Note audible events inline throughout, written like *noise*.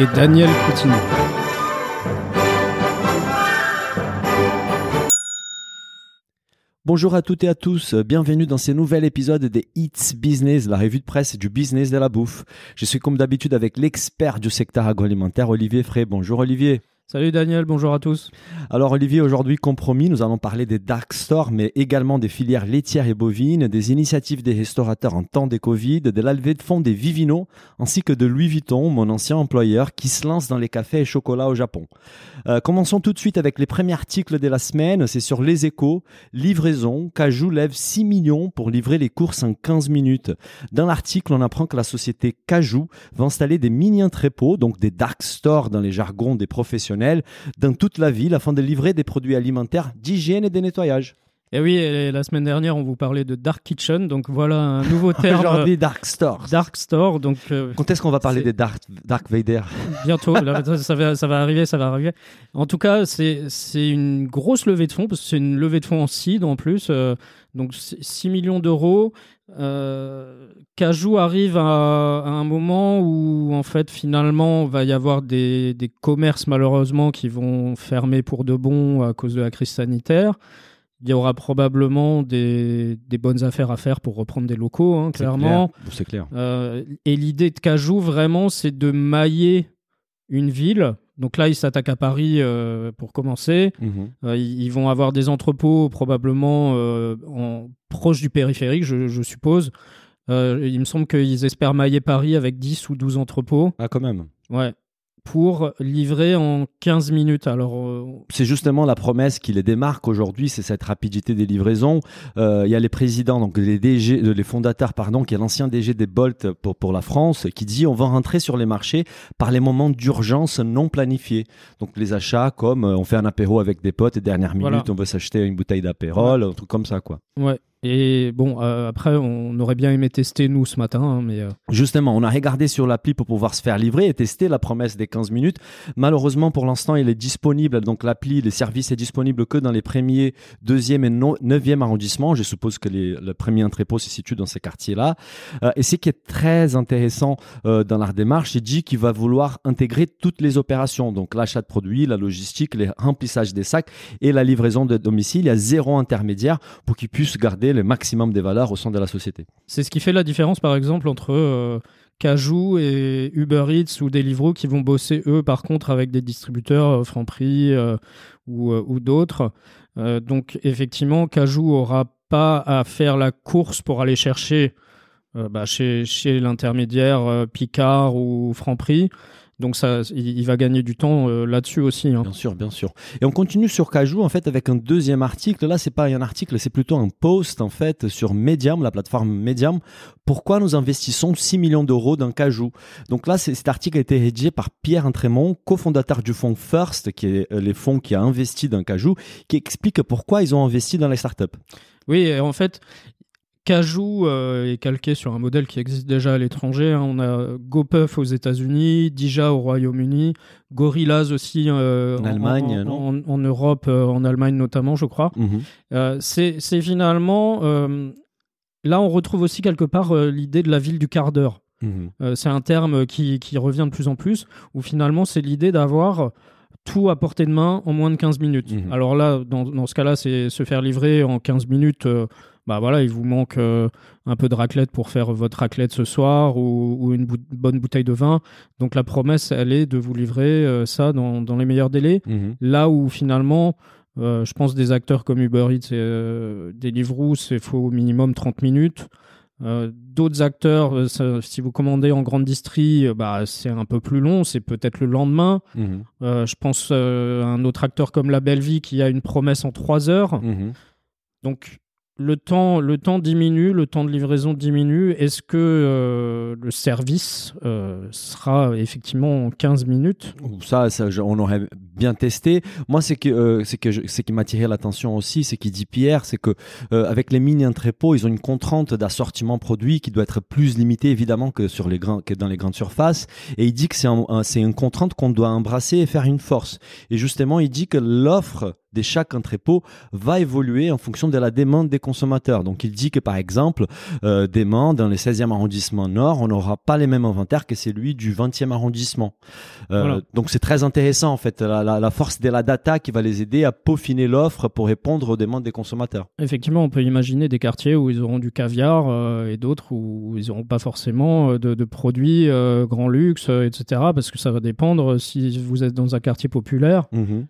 Et Daniel Coutinho. Bonjour à toutes et à tous, bienvenue dans ce nouvel épisode des It's Business, la revue de presse du business de la bouffe. Je suis comme d'habitude avec l'expert du secteur agroalimentaire, Olivier Frey. Bonjour Olivier. Salut Daniel, bonjour à tous. Alors Olivier, aujourd'hui compromis, nous allons parler des dark stores, mais également des filières laitières et bovines, des initiatives des restaurateurs en temps des Covid, de la levée de fonds des Vivino, ainsi que de Louis Vuitton, mon ancien employeur, qui se lance dans les cafés et chocolats au Japon. Euh, commençons tout de suite avec les premiers articles de la semaine, c'est sur les échos, livraison, Cajou lève 6 millions pour livrer les courses en 15 minutes. Dans l'article, on apprend que la société Cajou va installer des mini-entrepôts, donc des dark stores dans les jargons des professionnels, dans toute la ville afin de livrer des produits alimentaires d'hygiène et de nettoyage. Et oui, et la semaine dernière, on vous parlait de Dark Kitchen, donc voilà un nouveau *laughs* terme. Aujourd'hui, dark euh, Dark Store, donc euh, Quand est-ce qu'on va parler des dark, dark Vader? Bientôt, là, ça, va, ça va arriver, ça va arriver. En tout cas, c'est une grosse levée de fonds, parce que c'est une levée de fonds en seed en plus, euh, donc c'est 6 millions d'euros. Euh, Cajou arrive à, à un moment où, en fait, finalement, va y avoir des, des commerces, malheureusement, qui vont fermer pour de bon à cause de la crise sanitaire. Il y aura probablement des, des bonnes affaires à faire pour reprendre des locaux, hein, clairement. clair. C'est clair. Euh, et l'idée de Cajou, vraiment, c'est de mailler une ville. Donc là, ils s'attaquent à Paris euh, pour commencer. Mhm. Euh, ils vont avoir des entrepôts probablement en, proche du périphérique, je, je suppose. Il me semble qu'ils espèrent mailler Paris avec 10 ou 12 entrepôts. Ah, quand même. Ouais. Pour livrer en 15 minutes. Alors, euh, C'est justement la promesse qui les démarque aujourd'hui, c'est cette rapidité des livraisons. Euh, Il y a les présidents, donc les DG, euh, les fondateurs, pardon, qui est l'ancien DG des Bolt pour, pour la France, qui dit on va rentrer sur les marchés par les moments d'urgence non planifiés. Donc les achats comme euh, on fait un apéro avec des potes et dernière minute, Voilà. on veut s'acheter une bouteille d'apérol, un truc comme ça quoi. ouais. Et bon, euh, après, on aurait bien aimé tester, nous, ce matin. hein, mais euh, Justement, on a regardé sur l'appli pour pouvoir se faire livrer et tester la promesse des 15 minutes. Malheureusement, pour l'instant, il est disponible, donc l'appli, les services est disponible que dans les premiers, deuxième et no- neuvième arrondissements. Je suppose que les- le premier entrepôt se situe dans ces quartiers-là. Euh, et ce qui est très intéressant dans leur démarche, il dit qu'il va vouloir intégrer toutes les opérations, donc l'achat de produits, la logistique, les remplissages des sacs et la livraison de domicile. Il y a zéro intermédiaire pour qu'ils puissent garder le maximum des valeurs au sein de la société. C'est ce qui fait la différence, par exemple, entre euh, Cajou et Uber Eats ou Deliveroo qui vont bosser, eux, par contre, avec des distributeurs euh, Franprix euh, ou, euh, ou d'autres. Euh, donc, effectivement, Cajou aura pas à faire la course pour aller chercher bah, chez, chez l'intermédiaire Picard ou Franprix. Donc, ça, il, il va gagner du temps euh, là-dessus aussi. hein. Bien sûr, bien sûr. Et on continue sur Cajou en fait avec un deuxième article. Là, c'est pas un article, c'est plutôt un post en fait sur Medium, la plateforme Medium. Pourquoi nous investissons 6 millions d'euros dans Cajou? Donc là, cet article a été rédigé par Pierre Intremont, cofondateur du fonds First, qui est euh, les fonds qui a investi dans Cajou, qui explique pourquoi ils ont investi dans les startups. Oui, en fait, Cajou euh, est calqué sur un modèle qui existe déjà à l'étranger. hein. On a GoPuff aux États-Unis, Dija au Royaume-Uni, Gorillaz aussi euh, En Allemagne, en, non en- en Europe, euh, en Allemagne notamment, je crois. Mhm. Euh, c'est finalement là on retrouve aussi quelque part l'idée de la ville du quart d'heure. Mhm. C'est un terme qui, qui revient de plus en plus, où finalement c'est l'idée d'avoir tout à portée de main en moins de 15 minutes. Mhm. Alors là, dans, dans ce cas-là, c'est se faire livrer en 15 minutes. Bah voilà, il vous manque euh, un peu de raclette pour faire votre raclette ce soir ou, ou une bonne bouteille de vin. Donc la promesse, elle est de vous livrer euh, ça dans, dans les meilleurs délais. Mhm. Là où finalement, euh, je pense des acteurs comme Uber Eats et Deliveroo, c'est faut au minimum 30 minutes. D'autres acteurs, ça- si vous commandez en grande distrie, bah, c'est un peu plus long, c'est peut-être le lendemain. Euh, je pense à un autre acteur comme La Belle Vie qui a une promesse en 3 heures. Mhm. Donc le temps, le temps diminue, le temps de livraison diminue. Est-ce que euh, le service euh, sera effectivement en 15 minutes? Ça, on aurait bien testé. Moi, c'est euh, c'est qui m'a attiré l'attention aussi, c'est qu'il dit Pierre, c'est que euh, avec les mini entrepôts, ils ont une contrainte d'assortiment produit qui doit être plus limitée évidemment que sur les grands que dans les grandes surfaces. Et il dit que c'est c'est une contrainte qu'on doit embrasser et faire une force. Et justement, il dit que l'offre de chaque entrepôt va évoluer en fonction de la demande des consommateurs. Donc il dit que par exemple, euh, demain, dans le 16e arrondissement nord, on n'aura pas les mêmes inventaires que celui du 20e arrondissement. Euh, Voilà. Donc c'est très intéressant en fait, la, la- la force de la data qui va les aider à peaufiner l'offre pour répondre aux demandes des consommateurs. Effectivement, on peut imaginer des quartiers où ils auront du caviar euh, et d'autres où ils n'auront pas forcément euh, de, de produits grand luxe, etc. Parce que ça va dépendre. Si vous êtes dans un quartier populaire,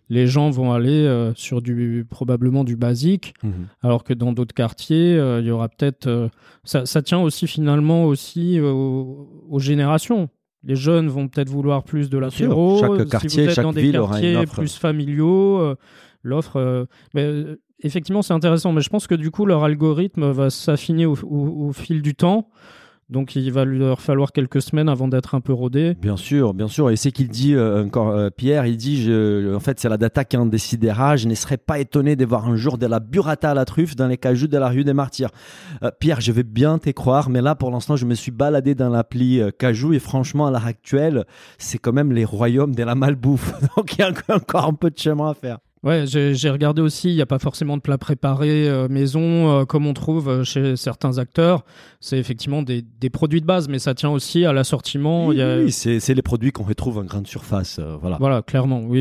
les gens vont aller sur du probablement du basique, alors que dans d'autres quartiers, euh, il y aura peut-être. euh, ça, ça tient aussi finalement aussi aux, aux générations. Les jeunes vont peut-être vouloir plus de l'apéro. Chaque si quartier, vous êtes chaque dans des ville aura une quartiers offre. plus familiaux, euh, l'offre. effectivement, c'est intéressant. Mais je pense que du coup, leur algorithme va s'affiner au, au- au fil du temps. Donc, il va leur falloir quelques semaines avant d'être un peu rodé. Bien sûr, bien sûr. Et c'est qu'il dit euh, encore, euh, Pierre, il dit, je, en fait, c'est la data qui en décidera. Je ne serais pas étonné de voir un jour de la burrata à la truffe dans les cajoux de la rue des Martyrs. Euh, Pierre, je vais bien te croire, mais là, pour l'instant, je me suis baladé dans l'appli euh, Cajou et franchement, à l'heure actuelle, c'est quand même les royaumes de la malbouffe. *laughs* Donc, il y a encore un peu de chemin à faire. Ouais, j'ai regardé aussi, il n'y a pas forcément de plats préparés euh, maison euh, comme on trouve euh, chez certains acteurs. C'est effectivement des, des produits de base, mais ça tient aussi à l'assortiment. Oui, a- c'est les produits qu'on retrouve en grande surface. euh, voilà. Voilà, clairement, oui.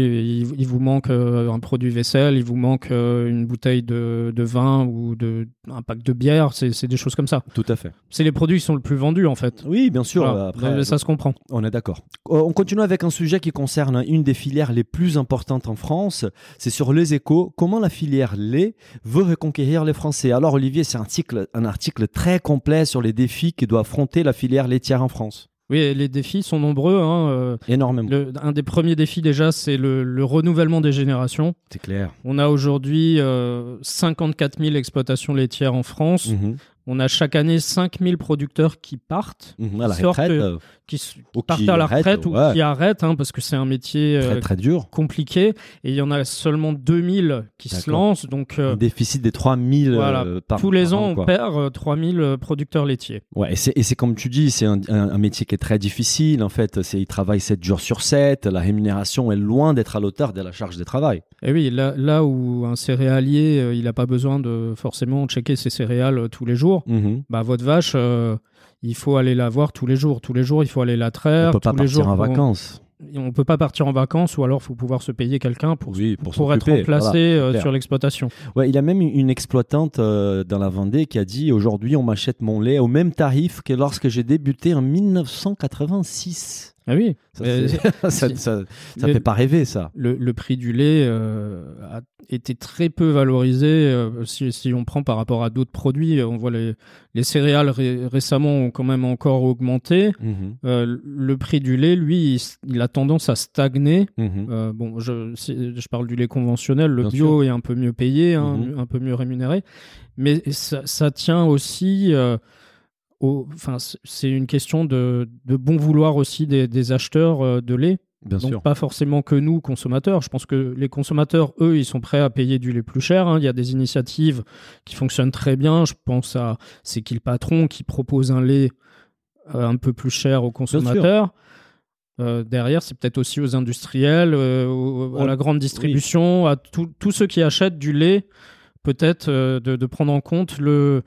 Il, il vous manque un produit vaisselle, il vous manque une bouteille de, de vin ou de, un pack de bière, c'est des choses comme ça. Tout à fait. C'est les produits qui sont le plus vendus en fait. Oui, bien sûr. Voilà. Après, Mais ça se comprend. On est d'accord. On continue avec un sujet qui concerne une des filières les plus importantes en France. C'est sur les échos. Comment la filière lait veut reconquérir les Français Alors Olivier, c'est un article, un article très complet sur les défis que doit affronter la filière laitière en France. Oui, les défis sont nombreux. hein, euh, Énormément. le- un des premiers défis déjà, c'est le, le renouvellement des générations. C'est clair. On a aujourd'hui euh, 54 000 exploitations laitières en France. Mhm. On a chaque année 5 000 producteurs qui partent, Mhm. À la Sorte, retraite, euh, euh, qui, partent qui à la retraite ou ouais. qui arrêtent, hein, parce que c'est un métier euh, très très dur. compliqué. Et il y en a seulement 2000 qui se lancent. Donc, euh, Un déficit des 3000 voilà. par tous les par ans, an, on perd euh, 3000 euh, producteurs laitiers. Ouais, et c'est, comme tu dis, c'est un, un- un métier qui est très difficile. En fait, ils travaillent 7 jours sur 7. La rémunération est loin d'être à l'auteur de la charge de travail. Et oui, là, là où un céréalier, euh, il n'a pas besoin de forcément checker ses céréales euh, tous les jours, Mhm. bah, votre vache, euh, il faut aller la voir tous les jours. Tous les jours, il faut aller la traire. On peut pas tous les partir jours, en vacances. On peut pas partir en vacances ou alors il faut pouvoir se payer quelqu'un pour, Oui, pour, pour être remplacé voilà, sur l'exploitation. Ouais, il y a même une exploitante dans la Vendée qui a dit aujourd'hui on m'achète mon lait au même tarif que lorsque j'ai débuté en 1986. Ah oui, Ça, Mais c'est- *laughs* ça, ça, ça le- *laughs* fait pas rêver ça. le, le prix du lait euh, a été très peu valorisé euh, si, si on prend par rapport à d'autres produits. On voit les, les céréales ré- récemment ont quand même encore augmenté. Euh, le prix du lait, lui, il, a tendance à stagner. Euh, bon, je, je parle du lait conventionnel. Le Bien bio est un peu mieux payé, hein, Mhm. un peu mieux rémunéré. Mais ça tient aussi. Au- Enfin, c'est- une question de, de bon vouloir aussi des, des acheteurs euh, de lait. Bien Donc sûr. pas forcément que nous, consommateurs. Je pense que les consommateurs, eux, ils sont prêts à payer du lait plus cher. hein. Il y a des initiatives qui fonctionnent très bien. Je pense à C'est qui le patron qui propose un lait euh, un peu plus cher aux consommateurs. Euh, derrière, c'est peut-être aussi aux industriels, euh, aux- à la grande distribution, à tous ceux qui achètent du lait, peut-être de, de prendre en compte le,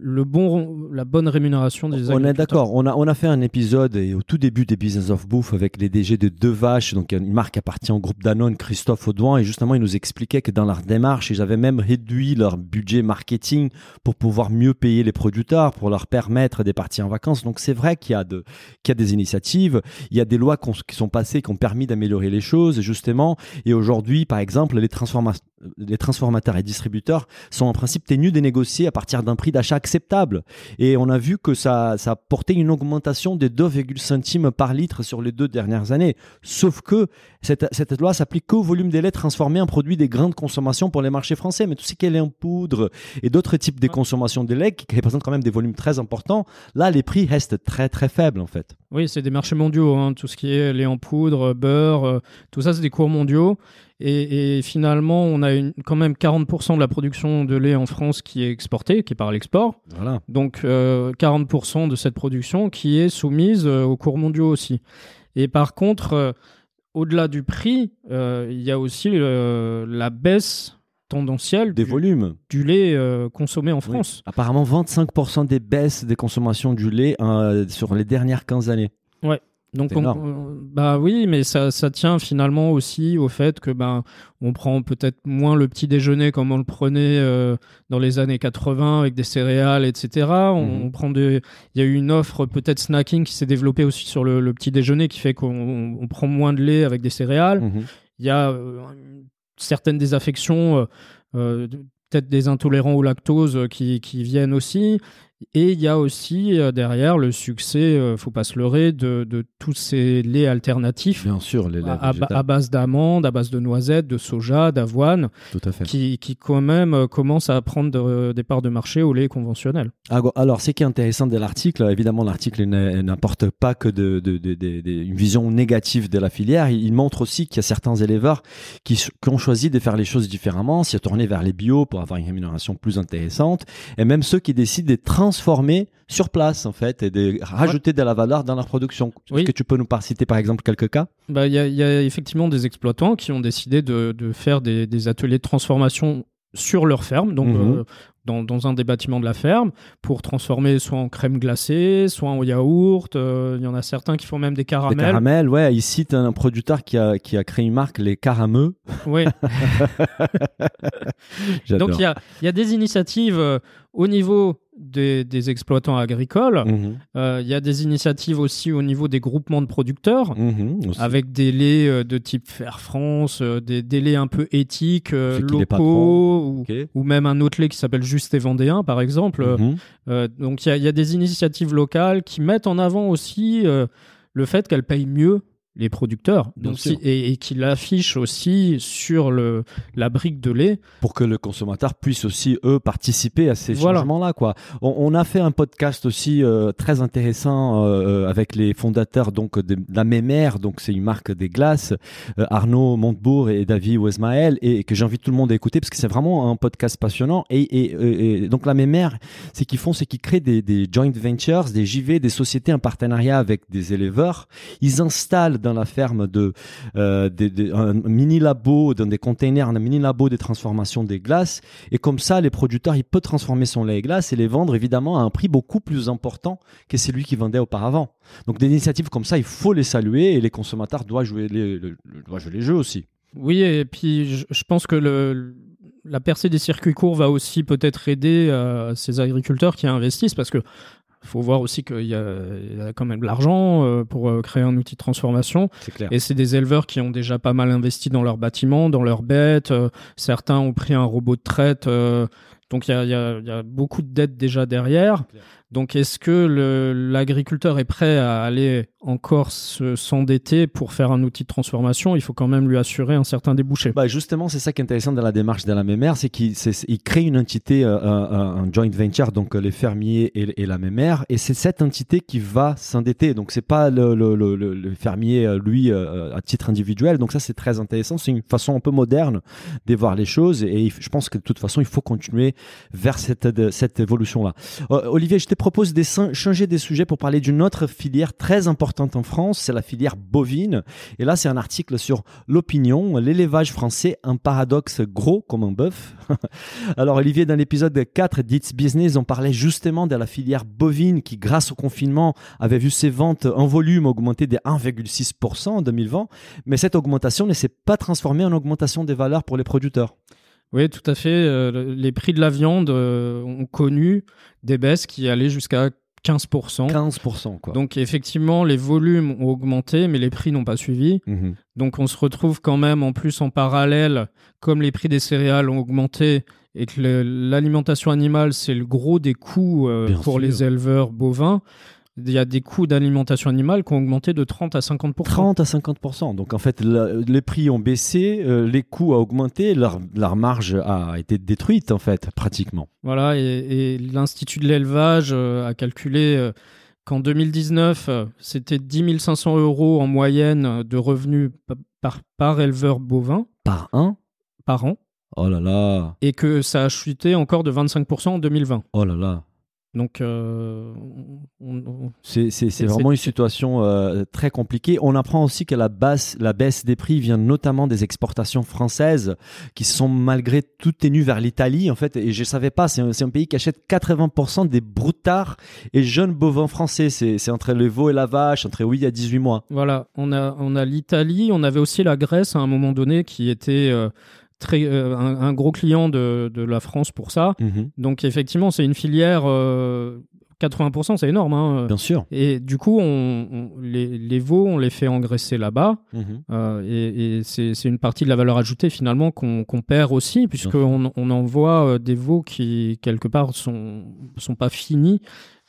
le bon, la bonne rémunération des On est d'accord. On a, on a fait un épisode et au tout début des Business of Bouffe avec les DG de Deux Vaches, donc une marque appartient au groupe Danone, Christophe Audouin, et justement, il nous expliquait que dans leur démarche, ils avaient même réduit leur budget marketing pour pouvoir mieux payer les producteurs, pour leur permettre de partir en vacances. Donc, c'est vrai qu'il y a de, qu'il y a des initiatives. Il y a des lois qui sont passées qui ont permis d'améliorer les choses, justement. Et aujourd'hui, par exemple, les, transforma- les transformateurs et distributeurs sont en principe tenus de négocier à partir d'un prix d'achat acceptable. Et on a vu que ça, ça a porté une augmentation de 2,5 centimes par litre sur les deux dernières années. Sauf que cette, cette loi s'applique qu'au volume des laits transformés en produits des grandes consommations pour les marchés français. Mais tout ce qui est lait en poudre et d'autres types de consommations de lait qui représentent quand même des volumes très importants, là, les prix restent très très faibles en fait. Oui, c'est des marchés mondiaux. hein. Tout ce qui est lait en poudre, beurre, euh, tout ça, c'est des cours mondiaux. Et, et finalement, on a une, quand même 40% de la production de lait en France qui est exportée, qui est par l'export. Voilà. Donc euh, 40% de cette production qui est soumise euh, aux cours mondiaux aussi. Et par contre, euh, au-delà du prix, euh, il y a aussi euh, la baisse tendancielle Des du, volumes. du lait euh, consommé en France. Apparemment, 25% des baisses des consommations du lait euh, sur les dernières 15 années. Donc, on- on- bah oui, mais ça, ça tient finalement aussi au fait que ben on prend peut-être moins le petit déjeuner comme on le prenait euh, dans les années 80 avec des céréales, etc. On, Mhm. on prend des, il y a eu une offre peut-être snacking qui s'est développée aussi sur le, le petit déjeuner qui fait qu'on on- on prend moins de lait avec des céréales. Mhm. Il y a euh, certaines désaffections, euh, peut-être des intolérants au lactose qui, qui viennent aussi. Et il y a aussi euh, derrière le succès, euh, faut pas se leurrer, de, de tous ces laits alternatifs Bien sûr, les laits à, à base d'amandes, à base de noisettes, de soja, d'avoine, Tout à fait. qui, qui quand même euh, commencent à prendre de- des parts de marché au lait conventionnel. Ah, Alors, ce qui est intéressant de l'article, évidemment, l'article n'a- n'apporte pas que de, une vision négative de la filière. Il il montre aussi qu'il y a certains éleveurs qui, qui ont choisi de faire les choses différemment, s'y tourner vers les bio pour avoir une rémunération plus intéressante, et même ceux qui décident de transformer sur place, en fait, et de rajouter de la valeur dans leur production. Est-ce que tu peux nous par- citer, par exemple, quelques cas? Bah, Il y, a, il y a effectivement des exploitants qui ont décidé de, de faire des, des ateliers de transformation sur leur ferme, donc Mhm. euh, dans, dans un des bâtiments de la ferme, pour transformer soit en crème glacée, soit en yaourt. euh, Il y en a certains qui font même des Des caramels. caramels, ouais. Il cite un producteur qui a, qui a créé une marque, les carameux. Oui. *laughs* Donc il y a, y a des initiatives euh, au niveau des, des exploitants agricoles. Mhm. Euh, Il y a des initiatives aussi au niveau des groupements de producteurs. Mhm, aussi. Avec des laits euh, de type Fair France, euh, des, des laits un peu éthiques, locaux, ou, ou même un autre lait qui s'appelle Juste et Vendéen, par exemple. Mhm. Euh, donc il y, y a des initiatives locales qui mettent en avant aussi euh, le fait qu'elles payent mieux les producteurs Bien donc, si- et, et qui l'affichent aussi sur le, la brique de lait. pour que le consommateur puisse aussi eux participer à ces Voilà. changements là quoi. On, on a fait un podcast aussi euh, très intéressant euh, avec les fondateurs donc de, la Mémère donc c'est une marque des glaces euh, Arnaud Montebourg et David Wesmaël et que j'invite tout le monde à écouter parce que c'est vraiment un podcast passionnant. Et, et- donc la Mémère c'est qu'ils font c'est qu'ils créent des, des joint ventures des JV des sociétés en partenariat avec des éleveurs. Ils installent dans la ferme de euh, des- des- un mini labo dans des containers, un mini labo de transformation des glaces. Et comme ça, les producteurs, ils peuvent transformer son lait et glace et les vendre évidemment à un prix beaucoup plus important que celui qui vendait auparavant. Donc des initiatives comme ça, il faut les saluer et les consommateurs doivent jouer les, le- le- doivent jouer les jeux aussi. Oui, et puis je, pense que la percée des circuits courts va aussi peut-être aider euh, ces agriculteurs qui investissent parce que faut voir aussi qu'il y, a il y a quand même de l'argent euh, pour euh, créer un outil de transformation. C'est clair. Et c'est des éleveurs qui ont déjà pas mal investi dans leurs bâtiments, dans leurs bêtes. euh, certains ont pris un robot de traite. donc il y il il y a beaucoup de dettes déjà derrière. Donc est-ce que l'agriculteur est prêt à aller encore se- s'endetter pour faire un outil de transformation? Il faut quand même lui assurer un certain débouché. Bah justement, c'est ça qui est intéressant dans la démarche de la Mémère, c'est qu'il crée une entité, euh, un, un joint venture, donc euh, les fermiers et, la Mémère, et c'est cette entité qui va s'endetter. Donc c'est pas le, fermier euh, lui euh, à titre individuel. Donc ça c'est très intéressant. C'est une façon un peu moderne de voir les choses, et je pense que de toute façon il faut continuer vers cette de- cette évolution là. Olivier, je propose de cin- changer des sujets pour parler d'une autre filière très importante en France, c'est la filière bovine. Et là, c'est un article sur l'opinion, l'élevage français, un paradoxe gros comme un bœuf. *laughs* Alors, Olivier, dans l'épisode 4 d'It's Business, on parlait justement de la filière bovine qui, grâce au confinement, avait vu ses ventes en volume augmenter de 1,6% en 2020. Mais cette augmentation ne s'est pas transformée en augmentation des valeurs pour les producteurs. Oui, tout à fait. Euh, le- les prix de la viande euh, ont connu des baisses qui allaient jusqu'à 15%. 15%, quoi. Donc effectivement, les volumes ont augmenté, mais les prix n'ont pas suivi. Mhm. Donc on se retrouve quand même en plus en parallèle, comme les prix des céréales ont augmenté et que l'alimentation animale, c'est le gros des coûts euh, pour sûr. les éleveurs bovins. Il y a des coûts d'alimentation animale qui ont augmenté de 30 à 50%. 30 à 50%. Donc en fait, la- les prix ont baissé, euh, les coûts ont augmenté, leur, leur marge a été détruite, en fait, pratiquement. Voilà, et, et l'Institut de l'élevage euh, a calculé euh, qu'en 2019, euh, c'était 10 500 euros en moyenne de revenus pa- par, par éleveur bovin Par un par an, Oh là là, et que ça a chuté encore de 25% en 2020. oh là là. Donc, euh, C'est, vraiment une situation euh, très compliquée. On apprend aussi que la baisse, la baisse des prix vient notamment des exportations françaises qui sont malgré tout tenues vers l'Italie en fait. Et je savais pas, c'est un, pays qui achète 80% des broutards et jeunes bovins français. C'est, entre le veau et la vache, entre oui il y a 18 mois. voilà, on a, on a l'Italie, on avait aussi la Grèce à un moment donné qui était euh, très, euh, un, un gros client de, de la France pour ça. Mhm. Donc, effectivement, c'est une filière. euh, 80%, c'est énorme. hein. Bien sûr. Et du coup, on, on- les, les veaux, on les fait engraisser là-bas. Mhm. Euh, et et c'est c'est une partie de la valeur ajoutée finalement qu'on perd aussi, puisqu'on on envoie euh, des veaux qui, quelque part, sont, sont pas finis.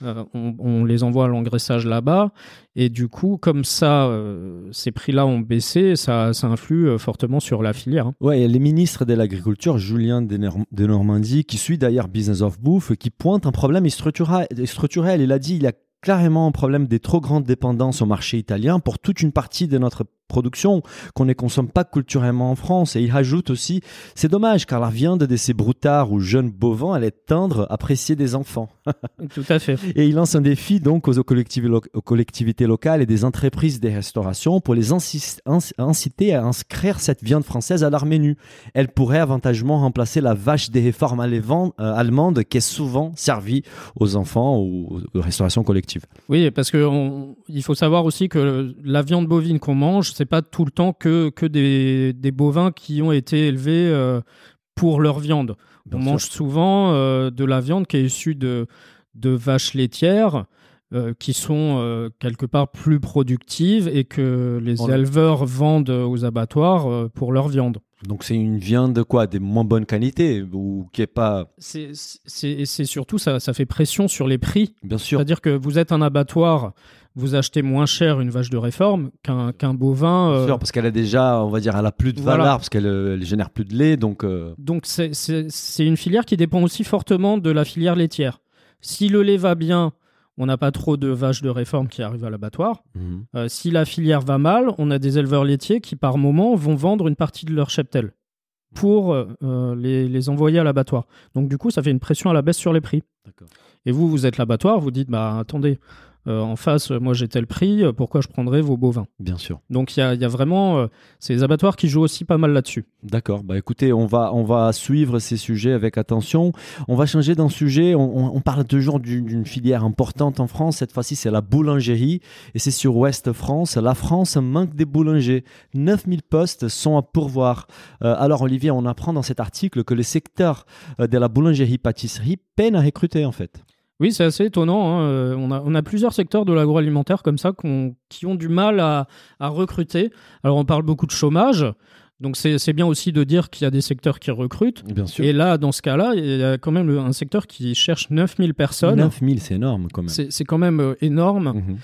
Euh, on, les envoie à l'engraissage là-bas. Et du coup, comme ça, euh, ces prix-là ont baissé, ça, ça influe euh, fortement sur la filière. hein. Ouais, a les ministres de l'Agriculture, Julien de, Nor- de Normandie, qui suit d'ailleurs Business of Bouffe, qui pointe un problème structurel. structurel. Il a dit il y a clairement un problème des trop grandes dépendances au marché italien pour toute une partie de notre production qu'on ne consomme pas culturellement en France. Et il ajoute aussi, c'est dommage car la viande de ces broutards ou jeunes bovins, elle est tendre, appréciée des enfants. *laughs* Tout à fait. Et il lance un défi donc aux collectivités, lo- aux collectivités locales et des entreprises des restaurations pour les inciter à inscrire cette viande française à leur menu. Elle pourrait avantageusement remplacer la vache des réformes allevan- euh, allemandes qui est souvent servie aux enfants ou aux restaurations collectives. Oui, parce que on- il faut savoir aussi que la viande bovine qu'on mange, c'est pas tout le temps que, que des, des bovins qui ont été élevés euh, pour leur viande. Bien on sûr. mange souvent euh, de la viande qui est issue de, de vaches laitières euh, qui sont quelque part plus productives et que les Voilà. éleveurs vendent aux abattoirs pour leur viande. Donc c'est une viande de quoi? Des moins bonne qualité ou qui est pas... C'est surtout ça, ça fait pression sur les prix. Bien sûr. C'est-à-dire que vous êtes un abattoir, vous achetez moins cher une vache de réforme qu'un qu'un bovin. Euh, sûr, parce qu'elle a déjà, on va dire, elle a plus de Voilà. valeur parce qu'elle euh, elle génère plus de lait, donc euh, Donc c'est- une filière qui dépend aussi fortement de la filière laitière. Si le lait va bien, on n'a pas trop de vaches de réforme qui arrivent à l'abattoir. mhm. Euh, si la filière va mal, on a des éleveurs laitiers qui par moment vont vendre une partie de leur cheptel pour euh, les, les envoyer à l'abattoir. Donc du coup, ça fait une pression à la baisse sur les prix. Et vous, vous êtes l'abattoir, vous dites, bah attendez, euh, en face, euh, moi j'ai tel prix, euh, pourquoi je prendrais vos bovins? Bien sûr. Donc il y a, il y a vraiment, euh, les abattoirs qui jouent aussi pas mal là-dessus. D'accord. Bah écoutez, on va on va suivre ces sujets avec attention. On va changer d'un sujet. On, on- on parle toujours d'une filière importante en France. Cette fois-ci, c'est la boulangerie et c'est sur Ouest France. La France manque des boulangers. 9000 postes sont à pourvoir. Euh, alors Olivier, on apprend dans cet article que le secteur de la boulangerie-pâtisserie peine à recruter en fait. Oui, c'est assez étonnant. hein. Euh, On, a, on a plusieurs secteurs de l'agroalimentaire comme ça qui ont du mal à, à recruter. Alors on parle beaucoup de chômage. Donc c'est bien aussi de dire qu'il y a des secteurs qui recrutent. Bien sûr. Et là, dans ce cas-là, il y a quand même un secteur qui cherche 9000 personnes. 9000, c'est énorme quand même. C'est quand même euh, énorme. Mhm.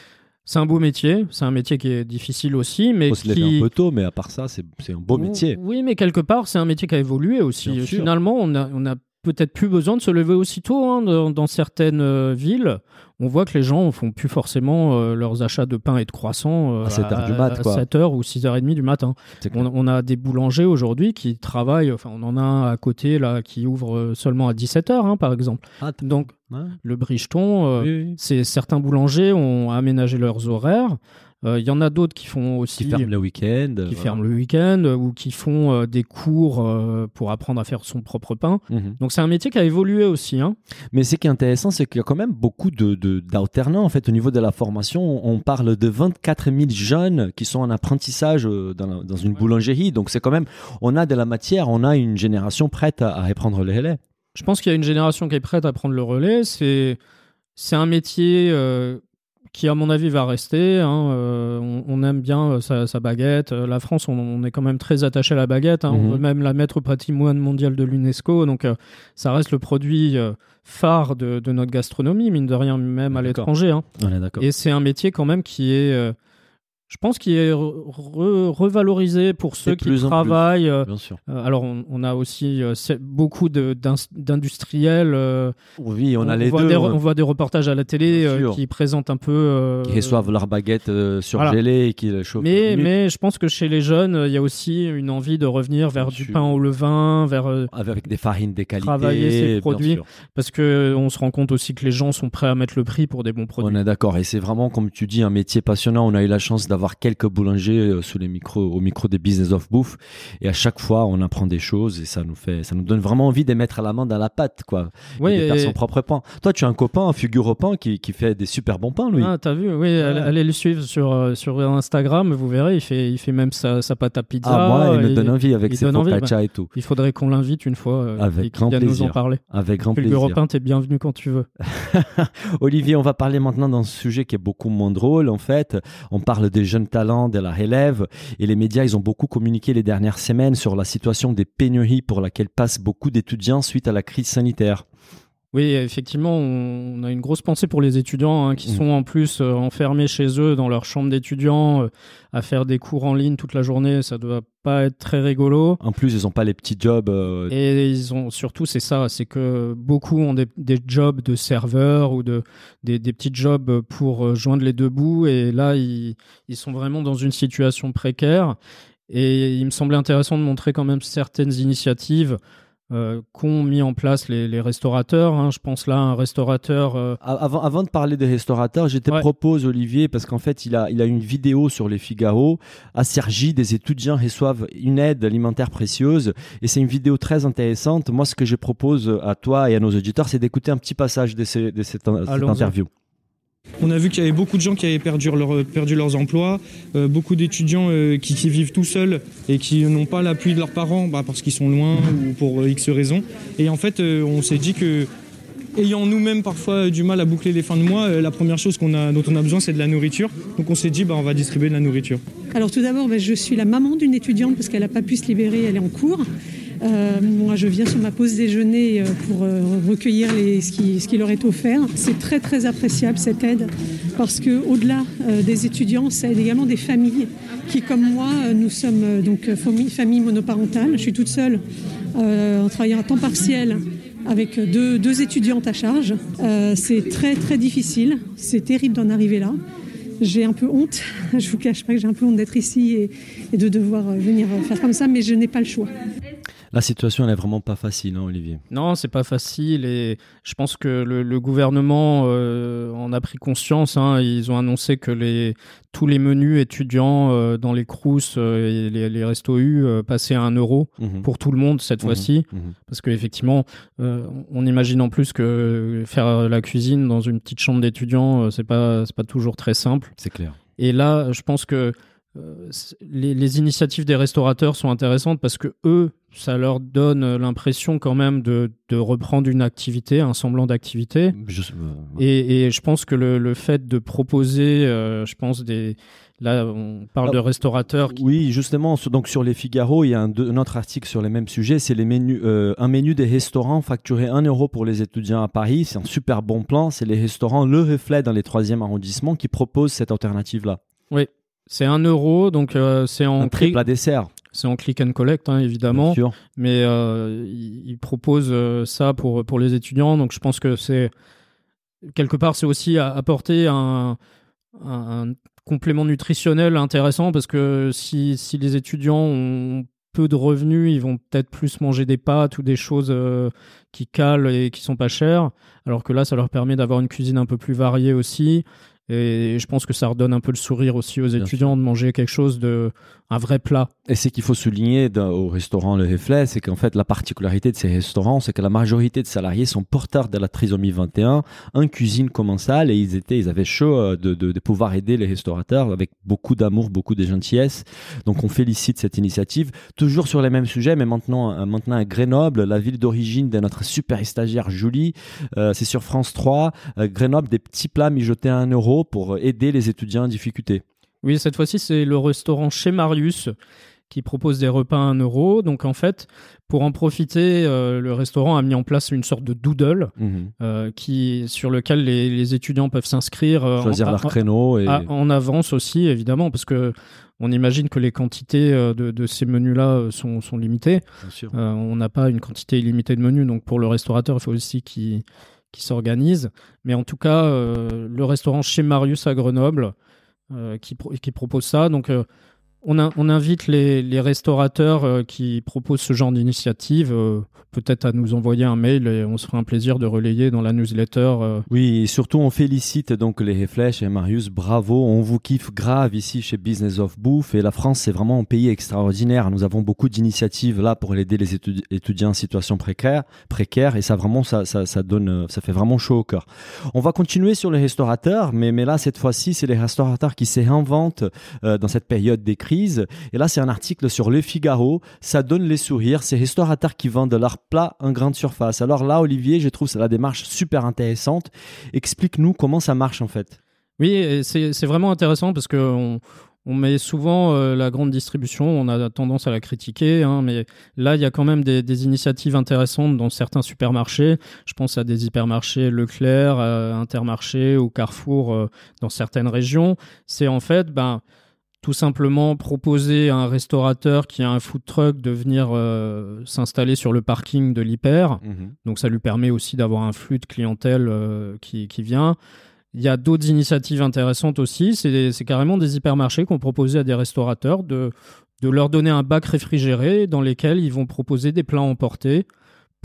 C'est un beau métier. C'est un métier qui est difficile aussi, mais Faut se qui... un peu tôt, mais à part ça, c'est un beau métier. Oui, mais quelque part, c'est un métier qui a évolué aussi. Finalement, on a, on a peut-être plus besoin de se lever aussitôt hein, dans, dans certaines euh, villes. On voit que les gens font plus forcément euh, leurs achats de pain et de croissants euh, À 7 heures du mat, quoi. 7h ou 6h30 du matin. Clair. On, on a des boulangers aujourd'hui qui travaillent, enfin on en a un à côté là qui ouvre seulement à 17h par exemple. Ah, Donc ouais. le bricheton, euh, Oui, oui. c'est certains boulangers ont aménagé leurs horaires. Euh, Il y en a d'autres qui font aussi Qui ferme le week-end. qui voilà. ferment le week-end euh, ou qui font euh, des cours pour apprendre à faire son propre pain. Mhm. Donc c'est un métier qui a évolué aussi. Hein. Mais ce qui est intéressant, c'est qu'il y a quand même beaucoup de, de- d'alternants. En fait, au niveau de la formation, on parle de 24 000 jeunes qui sont en apprentissage dans, la- dans une boulangerie. Donc, c'est quand même, on a de la matière, on a une génération prête à, à reprendre les relais. Je pense qu'il y a une génération qui est prête à prendre le relais. C'est c'est un métier euh, qui, à mon avis, va rester. hein. Euh, on, on aime bien euh, sa, sa baguette. Euh, La France, on, on est quand même très attaché à la baguette. hein. Mhm. On veut même la mettre au patrimoine mondial de l'UNESCO. Donc, euh, ça reste le produit phare de, de notre gastronomie, mine de rien, même à l'étranger. hein. Et c'est un métier quand même qui est, je pense, qui est re- re- revalorisé pour ceux De qui travaillent. euh, Bien sûr. euh, alors, on, on a aussi euh, beaucoup de- d'industriels. Oui, on, a les voit deux. des, on voit des reportages à la télé euh, qui présentent un peu. euh, qui reçoivent leur baguette euh, surgelée et qui le chauffent. mais, mais je pense que chez les jeunes, il y a aussi une envie de revenir vers Bien du sûr. pain au levain, vers euh, avec des farines des qualités. Travailler ces produits. parce que on se rend compte aussi que les gens sont prêts à mettre le prix pour des bons produits. On est d'accord. Et c'est vraiment, comme tu dis, un métier passionnant. On a eu la chance d'avoir quelques boulangers euh, sous les micros, au micro des Business of Bouffe. Et à chaque fois, on apprend des choses et ça nous fait, ça nous donne vraiment envie de mettre la main dans la pâte, quoi. Oui, et de faire et- son propre pain. Toi, tu as un copain, un figure au pain, qui, qui fait des super bons pains, lui. Ah, t'as vu, oui, allez, allez le suivre sur, euh, sur Instagram, vous verrez, il fait, il fait même sa, sa pâte à pizza. Ah, moi, il me donne envie avec ses focaccia et tout. Il faudrait qu'on l'invite une fois euh, Avec et grand vienne nous plaisir. en parler. Avec grand Fulgur plaisir. Européen, t'es bienvenu quand tu veux. *laughs* Olivier, on va parler maintenant d'un sujet qui est beaucoup moins drôle en fait. On parle des jeunes talents, de la relève et les médias, ils ont beaucoup communiqué les dernières semaines sur la situation des pénuries pour laquelle passent beaucoup d'étudiants suite à la crise sanitaire. Oui, effectivement, on a une grosse pensée pour les étudiants hein, qui Mhm. sont en plus euh, enfermés chez eux dans leur chambre d'étudiants euh, à faire des cours en ligne toute la journée. Ça doit pas être très rigolo. En plus, ils n'ont pas les petits jobs. euh, Et ils ont surtout, c'est ça, c'est que beaucoup ont des, des jobs de serveur ou de, des, des petits jobs pour joindre les deux bouts. Et là, ils, ils sont vraiment dans une situation précaire. Et il me semblait intéressant de montrer quand même certaines initiatives euh, qu'ont mis en place les, les restaurateurs. hein. Je pense là à un restaurateur. euh, Avant, avant de parler des restaurateurs, je te Ouais. propose, Olivier, parce qu'en fait, il a, il a une vidéo sur les Figaro. À Sergi, des étudiants reçoivent une aide alimentaire précieuse. Et c'est une vidéo très intéressante. Moi, ce que je propose à toi et à nos auditeurs, c'est d'écouter un petit passage de, ces- de cette, interview. On a vu qu'il y avait beaucoup de gens qui avaient perdu, leur, perdu leurs emplois, euh, beaucoup d'étudiants euh, qui, vivent tout seuls et qui n'ont pas l'appui de leurs parents bah, parce qu'ils sont loin ou pour euh, X raisons. Et en fait, euh, on s'est dit que, ayant nous-mêmes parfois du mal à boucler les fins de mois, euh, la première chose dont on a besoin, c'est de la nourriture. Donc on s'est dit, bah, on va distribuer de la nourriture. Alors tout d'abord, ben, je suis la maman d'une étudiante parce qu'elle n'a pas pu se libérer, elle est en cours. Euh, moi, je viens sur ma pause déjeuner euh, pour euh, recueillir ce, qui, leur est offert. C'est très très appréciable cette aide parce que au-delà euh, des étudiants, ça aide également des familles qui, comme moi, nous sommes donc famille, famille monoparentale. Je suis toute seule en travaillant à temps partiel avec deux, étudiantes à charge. C'est très très difficile. C'est terrible d'en arriver là. J'ai un peu honte, *laughs* je vous cache pas que j'ai un peu honte d'être ici et, et de devoir venir faire comme ça, mais je n'ai pas le choix. La situation, elle est vraiment pas facile, hein, Olivier. Non, c'est pas facile et je pense que le, le gouvernement euh, en a pris conscience. hein. Ils ont annoncé que les, tous les menus étudiants euh, dans les crous euh, et les, les restos U euh, passaient à 1 euro Mhm. pour tout le monde cette Mhm. fois-ci. Mhm. Parce qu'effectivement, on imagine en plus que faire la cuisine dans une petite chambre d'étudiants, c'est pas, pas toujours très simple. C'est clair. Et là, je pense que les, les initiatives des restaurateurs sont intéressantes parce que eux, ça leur donne l'impression quand même de, de reprendre une activité, un semblant d'activité. Euh. Et, et je pense que le, le fait de proposer, euh, je pense des, là, on parle Ah, de restaurateurs qui Oui, justement, sur- donc sur les Figaro, il y a un, autre article sur les mêmes sujets. C'est les menus, euh, un menu des restaurants facturé 1 euro pour les étudiants à Paris. C'est un super bon plan. C'est les restaurants Le Reflet dans les 3e arrondissements qui proposent cette alternative-là. C'est un euro, donc euh, c'est en Un click, triple à dessert, c'est en click and collect hein, bien évidemment. sûr. mais euh, ils proposent euh, ça pour, pour les étudiants. Donc je pense que c'est quelque part c'est aussi apporter un, un, un complément nutritionnel intéressant parce que si, si les étudiants ont peu de revenus, ils vont peut-être plus manger des pâtes ou des choses euh, qui calent et qui sont pas chères, alors que là ça leur permet d'avoir une cuisine un peu plus variée aussi. Et je pense que ça redonne un peu le sourire aussi aux Bien étudiants de manger quelque chose de, un vrai plat. Et ce qu'il faut souligner au restaurant Le Reflet, c'est qu'en fait, la particularité de ces restaurants, c'est que la majorité de salariés sont porteurs de la trisomie 21, en cuisine commensale, et ils étaient, ils avaient chaud euh, de, pouvoir aider les restaurateurs avec beaucoup d'amour, beaucoup de gentillesse. Donc, on félicite cette initiative. Toujours sur les mêmes sujets, mais maintenant, euh, maintenant à Grenoble, la ville d'origine de notre super stagiaire Julie, euh, c'est sur France 3. euh, Grenoble, des petits plats mijotés à 1 euro pour aider les étudiants en difficulté. Oui, cette fois-ci, c'est le restaurant chez Marius qui propose des repas à 1 euro. Donc, en fait, pour en profiter, euh, le restaurant a mis en place une sorte de doodle Mhm. euh, qui, sur lequel les, les étudiants peuvent s'inscrire euh, Choisir en, leur créneau et à- en avance aussi, évidemment, parce que on imagine que les quantités de, de ces menus-là sont, sont limitées. bien sûr. On n'a pas une quantité illimitée de menus, donc pour le restaurateur, il faut aussi qu'il s'organise. Mais en tout cas, euh, le restaurant chez Marius à Grenoble qui, pro- qui propose ça. Donc, euh, on, invite les, restaurateurs euh, qui proposent ce genre d'initiative euh, peut-être à nous envoyer un mail et on se fera un plaisir de relayer dans la newsletter. euh, Oui, surtout on félicite donc les Flèches et Marius, bravo, on vous kiffe grave ici chez Business of Bouffe et la France c'est vraiment un pays extraordinaire. Nous avons beaucoup d'initiatives là pour aider les étudi- étudiants en situation précaire, précaire et ça vraiment ça, donne ça fait vraiment chaud au cœur. On va continuer sur les restaurateurs, mais là cette fois-ci c'est les restaurateurs qui se réinventent dans cette période des crises. Et là c'est un article sur Le Figaro, ça donne les sourires. Ces restaurateurs qui vendent leurs plats en grande surface. Alors là Olivier, je trouve c'est la démarche super intéressante. Explique-nous comment ça marche en fait. Oui, c'est c'est vraiment intéressant parce que on, met souvent euh, la grande distribution, on a tendance à la critiquer, hein, mais là, il y a quand même des, des initiatives intéressantes dans certains supermarchés. Je pense à des hypermarchés Leclerc, euh, Intermarché ou Carrefour euh, dans certaines régions. C'est en fait, ben, tout simplement proposer à un restaurateur qui a un food truck de venir euh, s'installer sur le parking de l'hyper. Donc ça lui permet aussi d'avoir un flux de clientèle euh, qui, qui vient. Il y a d'autres initiatives intéressantes aussi. C'est c'est carrément des hypermarchés qu'on proposé à des restaurateurs de, de leur donner un bac réfrigéré dans lesquels ils vont proposer des plats emportés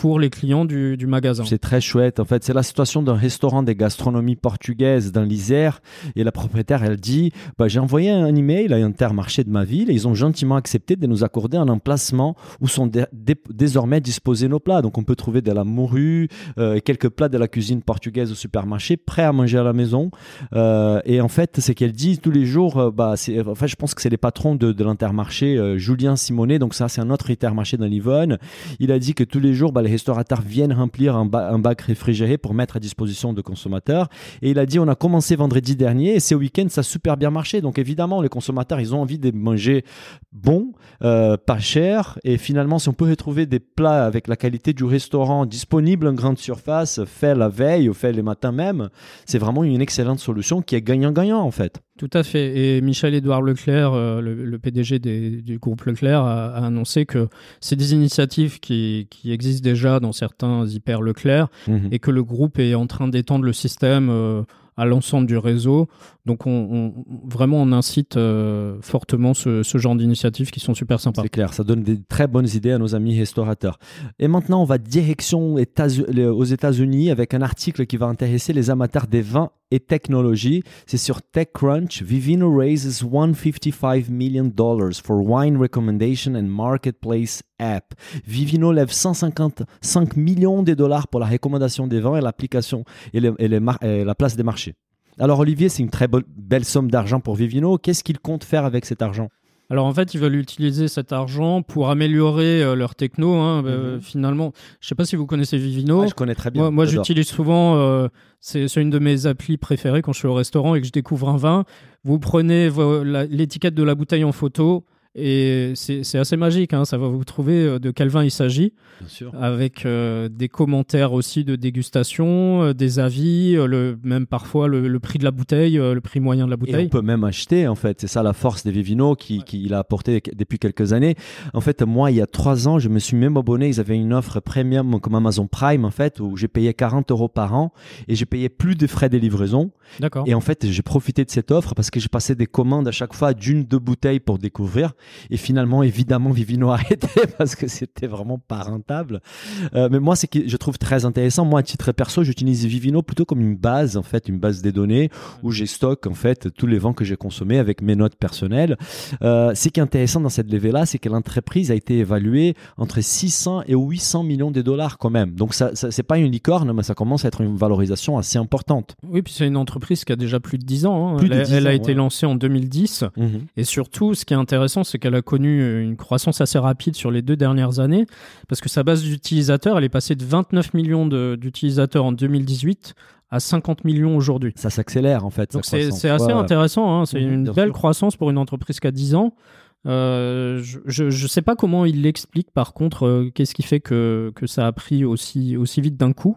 les clients du, magasin. C'est très chouette. En fait, c'est la situation d'un restaurant des gastronomies portugaises dans l'Isère. Et la propriétaire, elle dit bah, J'ai envoyé un email à Intermarché de ma ville et ils ont gentiment accepté de nous accorder un emplacement où sont dé- dé- désormais disposés nos plats. Donc, on peut trouver de la morue euh, quelques plats de la cuisine portugaise au supermarché prêts à manger à la maison. Euh, et en fait, c'est qu'elle dit tous les jours euh, bah, en fait, je pense que c'est les patrons de, de l'Intermarché, euh, Julien Simonet. Donc, ça, c'est un autre Intermarché dans l'Yvonne. Il a dit que tous les jours, bah, les restaurateurs viennent remplir un, ba- un bac réfrigéré pour mettre à disposition de consommateurs. Et il a dit, on a commencé vendredi dernier et ce week-end, ça a super bien marché. Donc évidemment, les consommateurs, ils ont envie de manger bon, euh, pas cher. Et finalement, si on peut retrouver des plats avec la qualité du restaurant disponible en grande surface, fait la veille ou fait les matins même, c'est vraiment une excellente solution qui est gagnant-gagnant en fait. Tout à fait. Et Michel-Édouard Leclerc, euh, le, le PDG des- du groupe Leclerc, a, a annoncé que c'est des initiatives qui, qui existent déjà dans certains hyper Leclerc Mhm. et que le groupe est en train d'étendre le système euh, à l'ensemble du réseau. Donc on, on- vraiment on incite euh, fortement ce, ce genre d'initiatives qui sont super sympas. C'est clair, ça donne des très bonnes idées à nos amis restaurateurs. Et maintenant, on va direction États- aux États-Unis avec un article qui va intéresser les amateurs des vins et technologies. C'est sur TechCrunch. Vivino raises 155 million dollars for wine recommendation and marketplace app. Vivino lève 155 millions de dollars pour la recommandation des vins et l'application et, la place des marchés. Alors Olivier, c'est une très belle somme d'argent pour Vivino. Qu'est-ce qu'il compte faire avec cet argent? Alors en fait, ils veulent utiliser cet argent pour améliorer euh, leur techno. hein. Euh, Mhm. finalement, je sais pas si vous connaissez Vivino. Ouais, Je connais très bien. Moi, moi j'utilise souvent, euh, c'est une de mes applis préférées quand je suis au restaurant et que je découvre un vin. Vous prenez l'étiquette de la bouteille en photo et c'est assez magique. hein. Ça va vous trouver euh, de quel vin il s'agit, avec euh, des commentaires aussi de dégustation, euh, des avis, euh, le, même parfois le, le prix de la bouteille, le prix moyen de la Et bouteille. on peut même acheter, en fait. C'est ça la force des Vivino qui, qui il a apporté depuis quelques années. En fait, moi, il y a trois ans, je me suis même abonné. Ils avaient une offre premium comme Amazon Prime, en fait, où j'ai payé 40 euros par an et j'ai payé plus de frais de livraison. D'accord. Et en fait, j'ai profité de cette offre parce que j'ai passé des commandes à chaque fois d'une, deux bouteilles pour découvrir. Et finalement, évidemment, Vivino a arrêté *laughs* parce que c'était vraiment pas rentable. Euh, mais moi, c'est que je trouve très intéressant. Moi, à titre perso, j'utilise Vivino plutôt comme une base, en fait, une base des données où j'ai stock, en fait, tous les vents que j'ai consommés avec mes notes personnelles. Euh, ce qui est intéressant dans cette levée-là, c'est que l'entreprise a été évaluée entre 600 et 800 millions de dollars quand même. Donc, ça, ça c'est pas une licorne, mais ça commence à être une valorisation assez importante. Oui, puis c'est une entreprise qui a déjà plus de 10 ans. hein. Plus de elle 10 elle a été ouais. lancée en 2010. Mhm. Et surtout, ce qui est intéressant, c'est qu'elle a connu une croissance assez rapide sur les deux dernières années, parce que sa base d'utilisateurs, elle est passée de 29 millions d'utilisateurs en 2018 à 50 millions aujourd'hui. Ça s'accélère, en fait. Donc c'est assez Ouais, intéressant, hein. c'est Mhm, une belle sûr. croissance pour une entreprise qui a 10 ans. Euh, je ne sais pas comment il l'explique par contre, euh, qu'est-ce qui fait que, que ça a pris aussi, aussi vite d'un coup.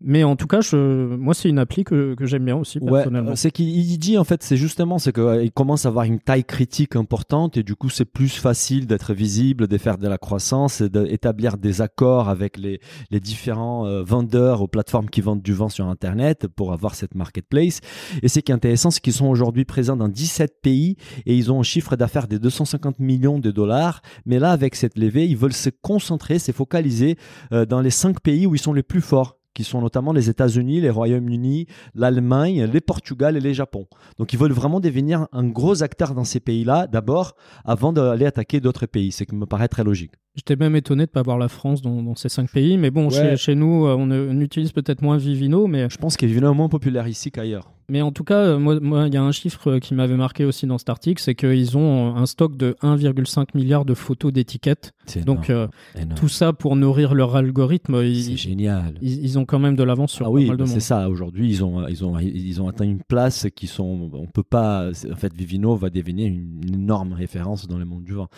Mais en tout cas, je, moi, c'est une appli que, que j'aime bien aussi Ouais, personnellement. c'est qu'il il dit en fait, c'est justement, c'est qu'il commence à avoir une taille critique importante et du coup, c'est plus facile d'être visible, de faire de la croissance, et d'établir des accords avec les, les différents euh, vendeurs aux plateformes qui vendent du vent sur Internet pour avoir cette marketplace. Et ce qui est intéressant, c'est qu'ils sont aujourd'hui présents dans 17 pays et ils ont un chiffre d'affaires de 250 millions de dollars. Mais là, avec cette levée, ils veulent se concentrer, se focaliser euh, dans les cinq pays où ils sont les plus forts qui sont notamment les États-Unis, les Royaumes-Unis, l'Allemagne, les Portugal et les Japon. Donc ils veulent vraiment devenir un gros acteur dans ces pays-là d'abord avant d'aller attaquer d'autres pays, ce qui me paraît très logique. J'étais même étonné de ne pas voir la France dans, dans ces cinq pays. Mais bon, Ouais. chez, chez nous, euh, on, euh, on utilise peut-être moins Vivino. Mais, Je pense qu'il est moins populaire ici qu'ailleurs. mais en tout cas, euh, moi, moi, il y a un chiffre euh, qui m'avait marqué aussi dans cet article c'est qu'ils ont un stock de 1,5 milliard de photos d'étiquettes. Donc, euh, tout ça pour nourrir leur algorithme. c'est génial. ils, ils ont quand même de l'avance sur Ah pas oui, mal de monde. c'est ça. Aujourd'hui, ils ont, ils ont, ils ont atteint une place qui sont, on peut pas. En fait, Vivino va devenir une, énorme référence dans le monde du vin.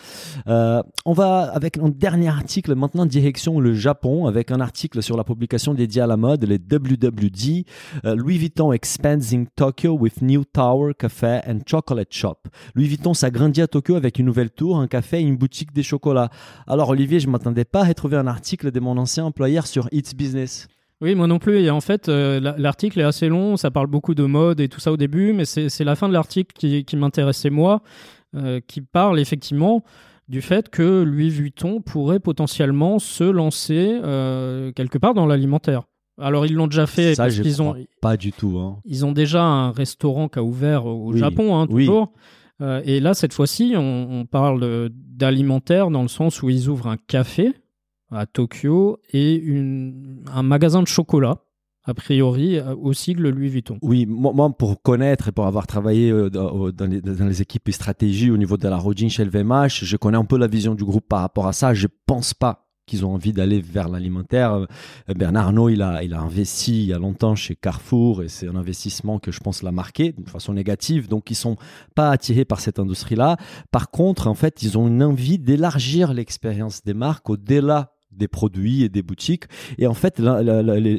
Euh, on va avec dernier article maintenant direction le Japon avec un article sur la publication dédiée à la mode, les WWD. Euh, Louis Vuitton expands in Tokyo with new tower, café and chocolate shop. Louis Vuitton s'agrandit à Tokyo avec une nouvelle tour, un café et une boutique des chocolats. Alors Olivier, je m'attendais pas à retrouver un article de mon ancien employeur sur It's Business. Oui, moi non plus. Et en fait, euh, la- l'article est assez long. Ça parle beaucoup de mode et tout ça au début, mais c'est la fin de l'article qui, qui m'intéressait moi, euh, qui parle effectivement du fait que Louis Vuitton pourrait potentiellement se lancer euh, quelque part dans l'alimentaire. Alors ils l'ont déjà fait Ça, parce qu'ils ont pas du tout. Hein. ils ont déjà un restaurant qui a ouvert au Oui, Japon, hein, oui. toujours. Euh, et là, cette fois-ci, on, on parle d'alimentaire dans le sens où ils ouvrent un café à Tokyo et une, un magasin de chocolat, a priori, euh, au sigle Louis Vuitton. Oui, moi, pour connaître et pour avoir travaillé euh, dans, les, équipes et stratégies au niveau de la holding chez LVMH, je connais un peu la vision du groupe par rapport à ça. Je pense pas qu'ils ont envie d'aller vers l'alimentaire. Euh, Bernard Arnault, il a, il a investi il y a longtemps chez Carrefour et c'est un investissement que je pense l'a marqué de façon négative. Donc, ils sont pas attirés par cette industrie-là. Par contre, en fait, ils ont une envie d'élargir l'expérience des marques au-delà des produits et des boutiques. Et en fait, la- la- les- les-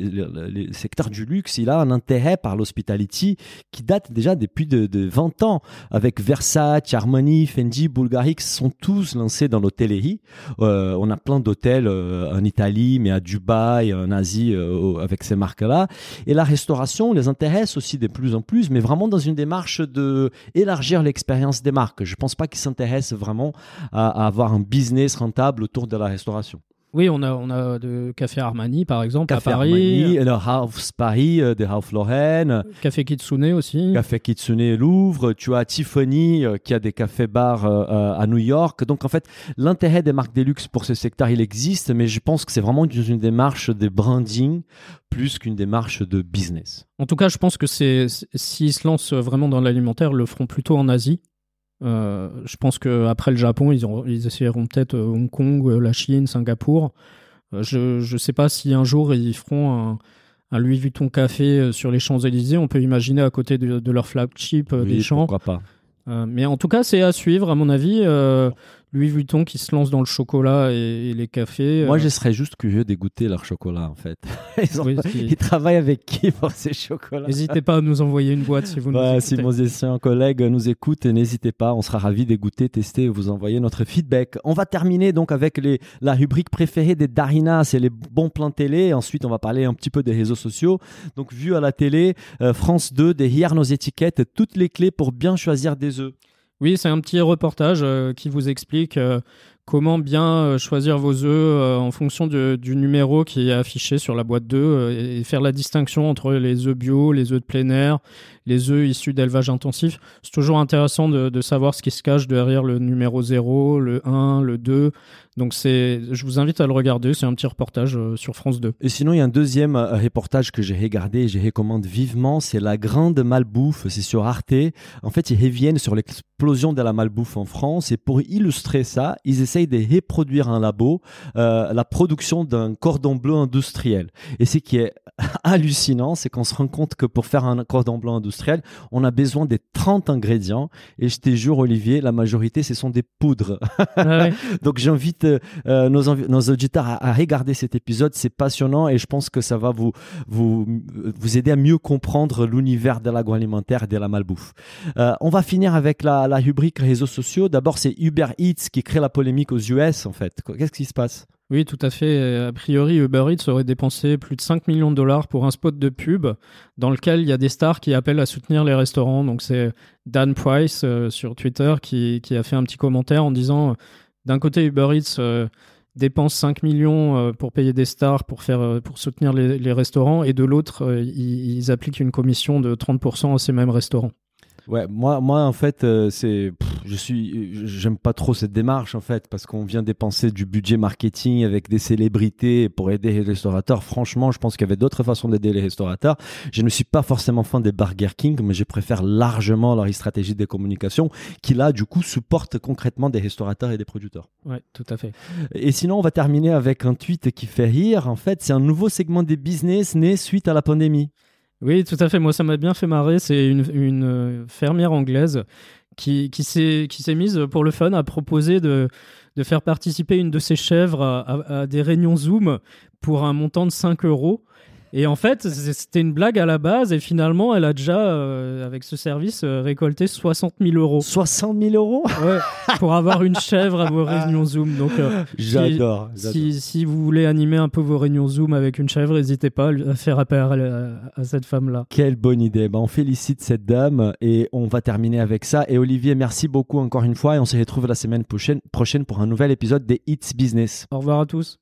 les- le secteur du luxe, il a un intérêt par l'hospitality qui date déjà depuis de, de 20 ans. Avec Versace, Armani, Fendi, Bulgarix sont tous lancés dans l'hôtellerie. Euh, on a plein d'hôtels euh, en Italie, mais à Dubaï, en Asie, euh, avec ces marques-là. Et la restauration les intéresse aussi de plus en plus, mais vraiment dans une démarche de élargir l'expérience des marques. Je pense pas qu'ils s'intéressent vraiment à avoir un business rentable autour de la restauration. Oui, on a, on a de Café Armani, par exemple, Café à Paris. Armani, le House Paris euh, de Ralph Lauren, Café Kitsune aussi. Café Kitsune Louvre, tu as Tiffany euh, qui a des cafés-bars euh, euh, à New York. Donc en fait, l'intérêt des marques des luxe pour ce secteur, il existe, mais je pense que c'est vraiment une démarche de branding plus qu'une démarche de business. En tout cas, je pense que s'ils se lancent vraiment dans l'alimentaire, ils le feront plutôt en Asie. Euh, je pense qu'après le Japon, ils, ils essayeront peut-être euh, Hong Kong, euh, la Chine, Singapour. Euh, je ne sais pas si un jour ils feront un, un Louis Vuitton café sur les Champs-Élysées. On peut imaginer à côté de, de leur flagship Oui, des champs. pourquoi pas. Euh, mais en tout cas, c'est à suivre, à mon avis. Euh, Louis Vuitton qui se lance dans le chocolat et, et les cafés. Moi, euh, je serais juste curieux de goûter leur chocolat, en fait. *laughs* Ils, ont- oui, ils travaillent avec qui pour ces chocolats? N'hésitez pas à nous envoyer une boîte si vous *laughs* nous Ouais, écoutez. si nos anciens collègues nous écoutent, n'hésitez pas, on sera ravis d'écouter, tester et vous envoyer notre feedback. On va terminer donc avec les, la rubrique préférée des Darina, c'est les bons plans télé. Ensuite, on va parler un petit peu des réseaux sociaux. Donc, vu à la télé, euh, France 2, derrière nos étiquettes, toutes les clés pour bien choisir des œufs. Oui, c'est un petit reportage euh, qui vous explique euh, comment bien euh, choisir vos œufs en fonction du numéro qui est affiché sur la boîte d'œufs et faire la distinction entre les œufs bio, les œufs de plein air, les œufs issus d'élevage intensif. C'est toujours intéressant de, savoir ce qui se cache derrière le numéro 0, le 1, le 2. Donc c'est, je vous invite à le regarder, c'est un petit reportage euh, sur France 2. Et sinon, il y a un deuxième euh, reportage que j'ai regardé et je recommande vivement, c'est La Grande Malbouffe, c'est sur Arte. En fait, ils reviennent sur l'explosion de la malbouffe en France et pour illustrer ça, ils essayent de reproduire en labo euh, la production d'un cordon bleu industriel. Et ce qui est *laughs* hallucinant, c'est qu'on se rend compte que pour faire un cordon bleu industriel, on a besoin des 30 ingrédients et je te jure, Olivier, la majorité, ce sont des poudres. Ah ouais. *laughs* Donc j'invite euh, nos, auditeurs à, à regarder cet épisode, c'est passionnant et je pense que ça va vous, vous, vous aider à mieux comprendre l'univers de l'agroalimentaire et de la malbouffe. Euh, on va finir avec la, la rubrique réseaux sociaux. D'abord, c'est Uber Eats qui crée la polémique aux US en fait. Qu'est-ce qui se passe? Oui, tout à fait. A priori, Uber Eats aurait dépensé plus de 5 millions de dollars pour un spot de pub dans lequel il y a des stars qui appellent à soutenir les restaurants. Donc c'est Dan Price euh, sur Twitter qui, a fait un petit commentaire en disant euh, d'un côté Uber Eats euh, dépense 5 millions euh, pour payer des stars pour faire euh, pour soutenir les, restaurants et de l'autre euh, ils, ils appliquent une commission de 30% à ces mêmes restaurants. Ouais, moi, moi en fait, euh, c'est, pff, je suis, j'aime pas trop cette démarche en fait, parce qu'on vient dépenser du budget marketing avec des célébrités pour aider les restaurateurs. Franchement, je pense qu'il y avait d'autres façons d'aider les restaurateurs. Je ne suis pas forcément fan des Burger King, mais je préfère largement leur stratégie de communication, qui là, du coup, supporte concrètement des restaurateurs et des producteurs. Ouais, tout à fait. Et sinon, on va terminer avec un tweet qui fait rire. En fait, c'est un nouveau segment des business né suite à la pandémie. Oui, tout à fait. Moi, ça m'a bien fait marrer. C'est une, euh, fermière anglaise qui, qui s'est qui s'est mise pour le fun à proposer de, faire participer une de ses chèvres à, à- à des réunions Zoom pour un montant de 5 euros. Et en fait, c'était une blague à la base. Et finalement, elle a déjà, euh, avec ce service, euh, récolté 60 000 euros 60 000 euros? Ouais, pour avoir une chèvre à vos réunions Zoom. Donc, euh, J'adore. si, si vous voulez animer un peu vos réunions Zoom avec une chèvre, n'hésitez pas à faire appel à, à cette femme-là. Quelle bonne idée. Ben, on félicite cette dame et on va terminer avec ça. Et Olivier, merci beaucoup encore une fois et on se retrouve la semaine prochaine, prochaine pour un nouvel épisode des Hits Business. Au revoir à tous.